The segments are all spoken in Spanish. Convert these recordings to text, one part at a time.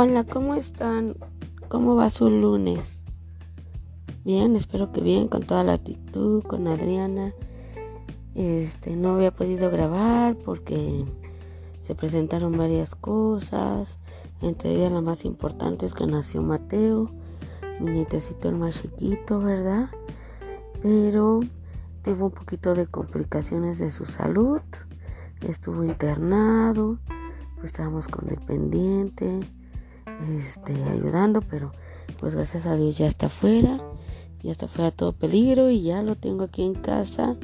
Hola, ¿cómo están? ¿Cómo va su lunes? Bien, espero que bien, con toda la actitud, con Adriana. Este, no había podido grabar porque se presentaron varias cosas. Entre ellas la más importante es que nació Mateo, mi nietecito el más chiquito, ¿verdad? Pero tuvo un poquito de complicaciones de su salud. Estuvo internado, pues estábamos con el pendiente este, ayudando, pero pues gracias a Dios ya está afuera, ya está fuera todo peligro y ya lo tengo aquí en casa.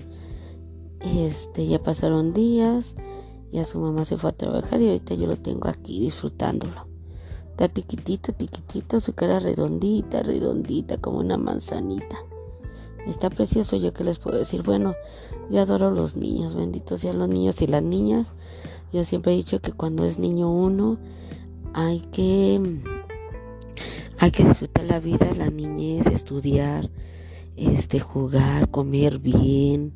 Este, ya pasaron días, ya su mamá se fue a trabajar y ahorita yo lo tengo aquí disfrutándolo. Está tiquitito, tiquitito, su cara redondita, redondita, como una manzanita. Está precioso, yo que les puedo decir. Bueno, yo adoro los niños, benditos sean los niños y las niñas. Yo siempre he dicho que cuando es niño uno, hay que hay que disfrutar la vida, la niñez, estudiar, este, jugar, comer bien,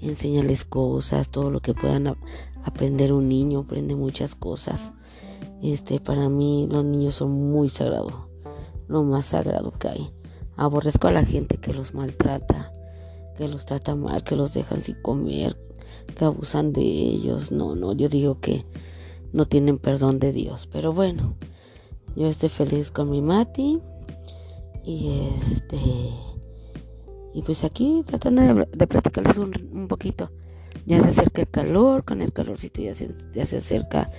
enseñarles cosas, todo lo que puedan aprender un niño, aprende muchas cosas. Este, para mí los niños son muy sagrados, lo más sagrado que hay. Aborrezco a la gente que los maltrata, que los trata mal, que los dejan sin comer, que abusan de ellos. No, no, yo digo que no tienen perdón de Dios. Pero bueno, yo estoy feliz con mi Mati. Y este. Y pues aquí tratando de, platicarles un, poquito. Ya se acerca el calor, con el calorcito ya se, ya se acerca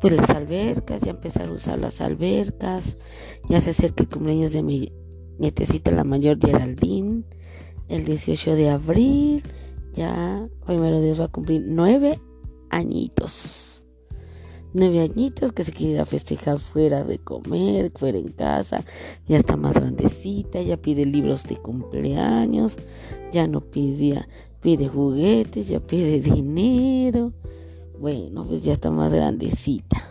pues las albercas, ya empezar a usar las albercas, ya se acerca el cumpleaños de mi nietecita la mayor Geraldine, el 18 de abril, ya primero Dios va a cumplir nueve añitos nueve añitos que se quiere festejar fuera de comer, fuera en casa, ya está más grandecita, ya pide libros de cumpleaños, ya no pide, pide juguetes, ya pide dinero. Bueno, pues ya está más grandecita.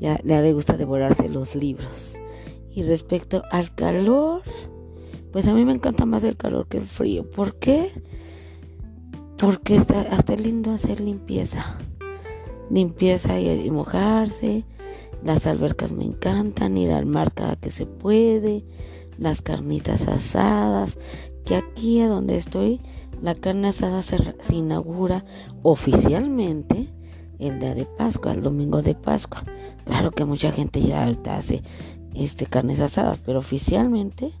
Ya, ya le gusta devorarse los libros. Y respecto al calor, pues a mí me encanta más el calor que el frío. ¿Por qué? Porque está hasta lindo hacer limpieza limpieza y, mojarse. Las albercas me encantan, ir al mar cada que se puede, las carnitas asadas, que aquí a donde estoy, la carne asada se, inaugura oficialmente el día de Pascua, el domingo de Pascua. Claro que mucha gente ya hace este carnes asadas, pero oficialmente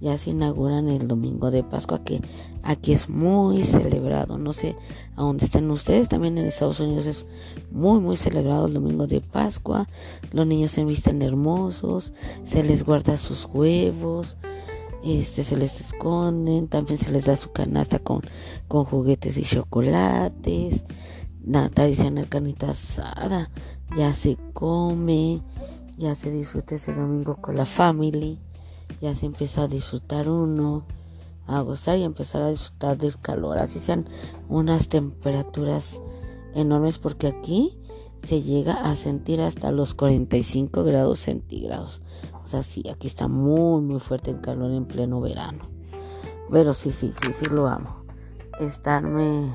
ya se inauguran el domingo de Pascua, que aquí es muy celebrado. No sé a dónde estén ustedes, también en Estados Unidos es muy, muy celebrado el domingo de Pascua. Los niños se visten hermosos, se les guarda sus huevos. Este se les esconden, también se les da su canasta con, con juguetes y chocolates. La tradicional carnita asada ya se come, ya se disfruta ese domingo con la family ya se empieza a disfrutar uno, a gozar y empezar a disfrutar del calor, así sean unas temperaturas enormes porque aquí se llega a sentir hasta los 45 grados centígrados. O sea, sí, aquí está muy, muy fuerte el calor en pleno verano. Pero sí, sí, sí, sí lo amo. Estarme,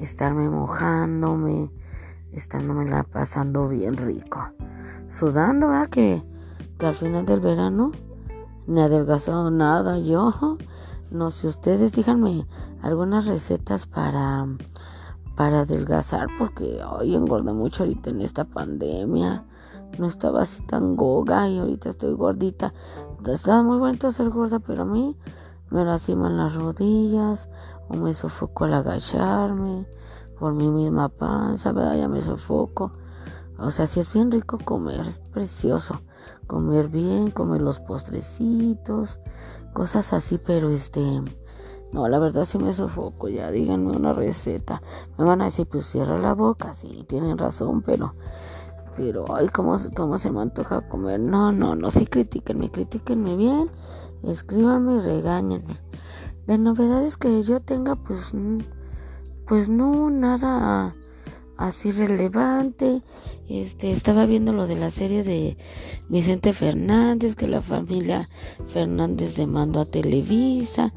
estarme mojándome, estándome la pasando bien rico. Sudando, ¿verdad? Que, que al final del verano ni adelgazado nada yo. No sé, ustedes díganme algunas recetas para, para adelgazar porque hoy engordé mucho ahorita en esta pandemia. No estaba así tan goga y ahorita estoy gordita. Estaba muy bonito ser gorda, pero a mí me lastiman las rodillas o me sofoco al agacharme por mi misma panza, ¿verdad? Ya me sofoco. O sea, si es bien rico comer, es precioso. Comer bien, comer los postrecitos, cosas así, pero este... No, la verdad sí me sofoco, ya díganme una receta. Me van a decir, pues cierra la boca, sí, tienen razón, pero... Pero, ay, ¿cómo, cómo se me antoja comer? No, no, no, sí critiquenme, critiquenme bien, escríbanme y regáñenme. De novedades que yo tenga, pues... Pues no, nada así relevante. Este, estaba viendo lo de la serie de Vicente Fernández, que la familia Fernández demandó a Televisa.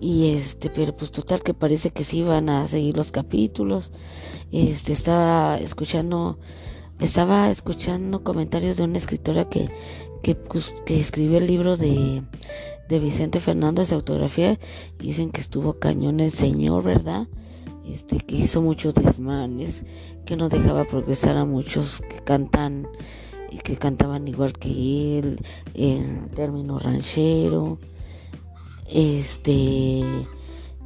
Y este, pero pues total que parece que sí van a seguir los capítulos. Este, estaba escuchando estaba escuchando comentarios de una escritora que, que, que escribió el libro de, de Vicente Fernández de autografía. Dicen que estuvo cañón el señor, ¿verdad? Este, que hizo muchos desmanes, que no dejaba progresar a muchos que cantan y que cantaban igual que él, en término ranchero, este,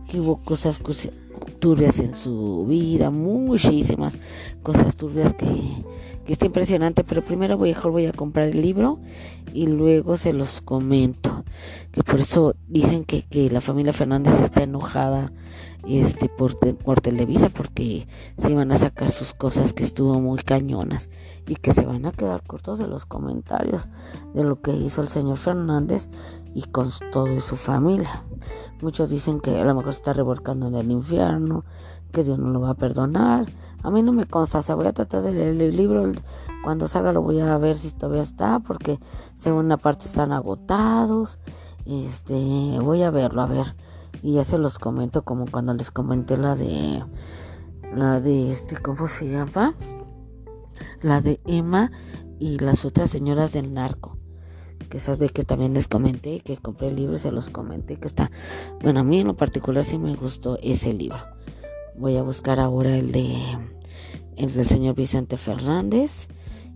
que hubo cosas turbias en su vida, muchísimas cosas turbias que, que está impresionante, pero primero mejor voy a comprar el libro y luego se los comento, que por eso dicen que, que la familia Fernández está enojada este por, Televisa porque se iban a sacar sus cosas que estuvo muy cañonas y que se van a quedar cortos de los comentarios de lo que hizo el señor Fernández y con todo y su familia. Muchos dicen que a lo mejor se está revolcando en el infierno, que Dios no lo va a perdonar. A mí no me consta, o sea, voy a tratar de el libro, cuando salga lo voy a ver si todavía está, porque según una parte están agotados. Este, voy a verlo, a ver y ya se los comento como cuando les comenté la de la de este cómo se llama la de Emma y las otras señoras del narco que sabe que también les comenté que compré el libro y se los comenté que está bueno a mí en lo particular sí me gustó ese libro voy a buscar ahora el de el del señor Vicente Fernández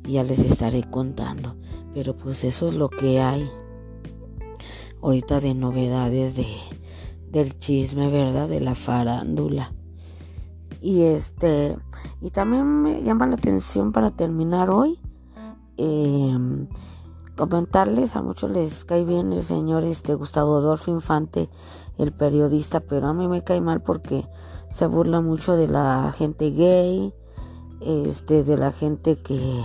y ya les estaré contando pero pues eso es lo que hay ahorita de novedades de del chisme, ¿verdad? De la farándula. Y este, y también me llama la atención para terminar hoy, em, comentarles, a muchos les cae bien el señor este Gustavo Adolfo Infante, el periodista, pero a mí me cae mal porque se burla mucho de la gente gay, este, de la gente que,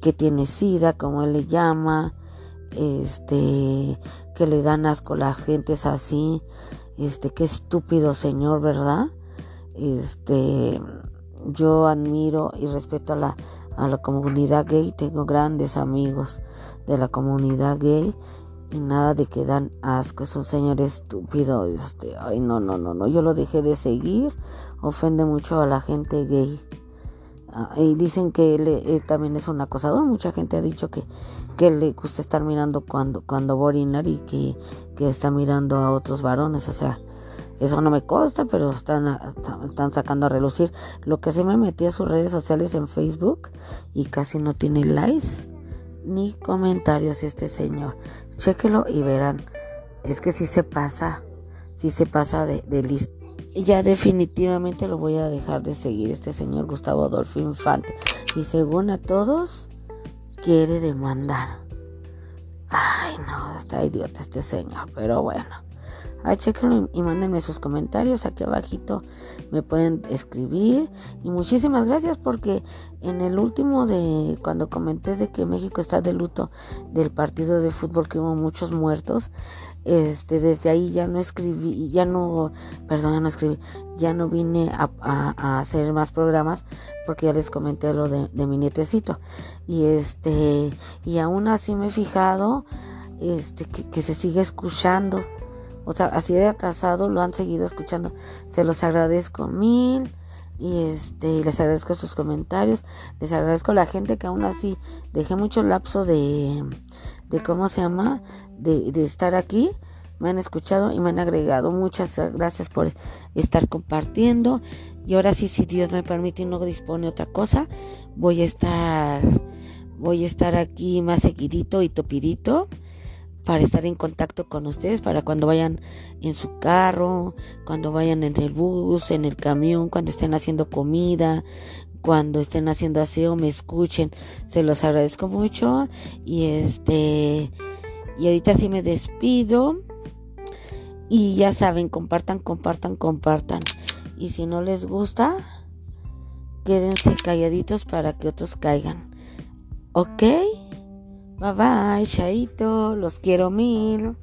que tiene sida, como él le llama, este, que le dan asco las gentes así, este, qué estúpido señor, ¿verdad? Este, yo admiro y respeto a la, a la comunidad gay, tengo grandes amigos de la comunidad gay y nada de que dan asco, es un señor estúpido, este, ay no, no, no, no, yo lo dejé de seguir, ofende mucho a la gente gay. Ah, y dicen que él, también es un acosador. Mucha gente ha dicho que, que le gusta estar mirando cuando, cuando va y que, que está mirando a otros varones. O sea, eso no me consta, pero están, están sacando a relucir. Lo que se me metí a sus redes sociales en Facebook y casi no tiene likes ni comentarios este señor. Chéquelo y verán. Es que si se pasa, si se pasa de, de listo ya definitivamente lo voy a dejar de seguir este señor Gustavo Adolfo Infante. Y según a todos, quiere demandar. Ay, no, está idiota este señor, pero bueno. Ay, chequenlo y mándenme sus comentarios aquí abajito. Me pueden escribir. Y muchísimas gracias porque en el último de cuando comenté de que México está de luto del partido de fútbol que hubo muchos muertos, este desde ahí ya no escribí ya no perdón ya no escribí ya no vine a, hacer más programas porque ya les comenté lo de, mi nietecito y este y aún así me he fijado este que, se sigue escuchando o sea así de atrasado lo han seguido escuchando se los agradezco mil y este les agradezco sus comentarios les agradezco a la gente que aún así dejé mucho lapso de de cómo se llama, de, de estar aquí. Me han escuchado y me han agregado. Muchas gracias por estar compartiendo. Y ahora sí, si Dios me permite y no dispone otra cosa, voy a estar, voy a estar aquí más seguidito y topidito para estar en contacto con ustedes, para cuando vayan en su carro, cuando vayan en el bus, en el camión, cuando estén haciendo comida, cuando estén haciendo aseo me escuchen. Se los agradezco mucho. Y este. Y ahorita sí me despido. Y ya saben, compartan, compartan, compartan. Y si no les gusta, quédense calladitos para que otros caigan. ¿Ok? Bye bye, Chaito. Los quiero mil.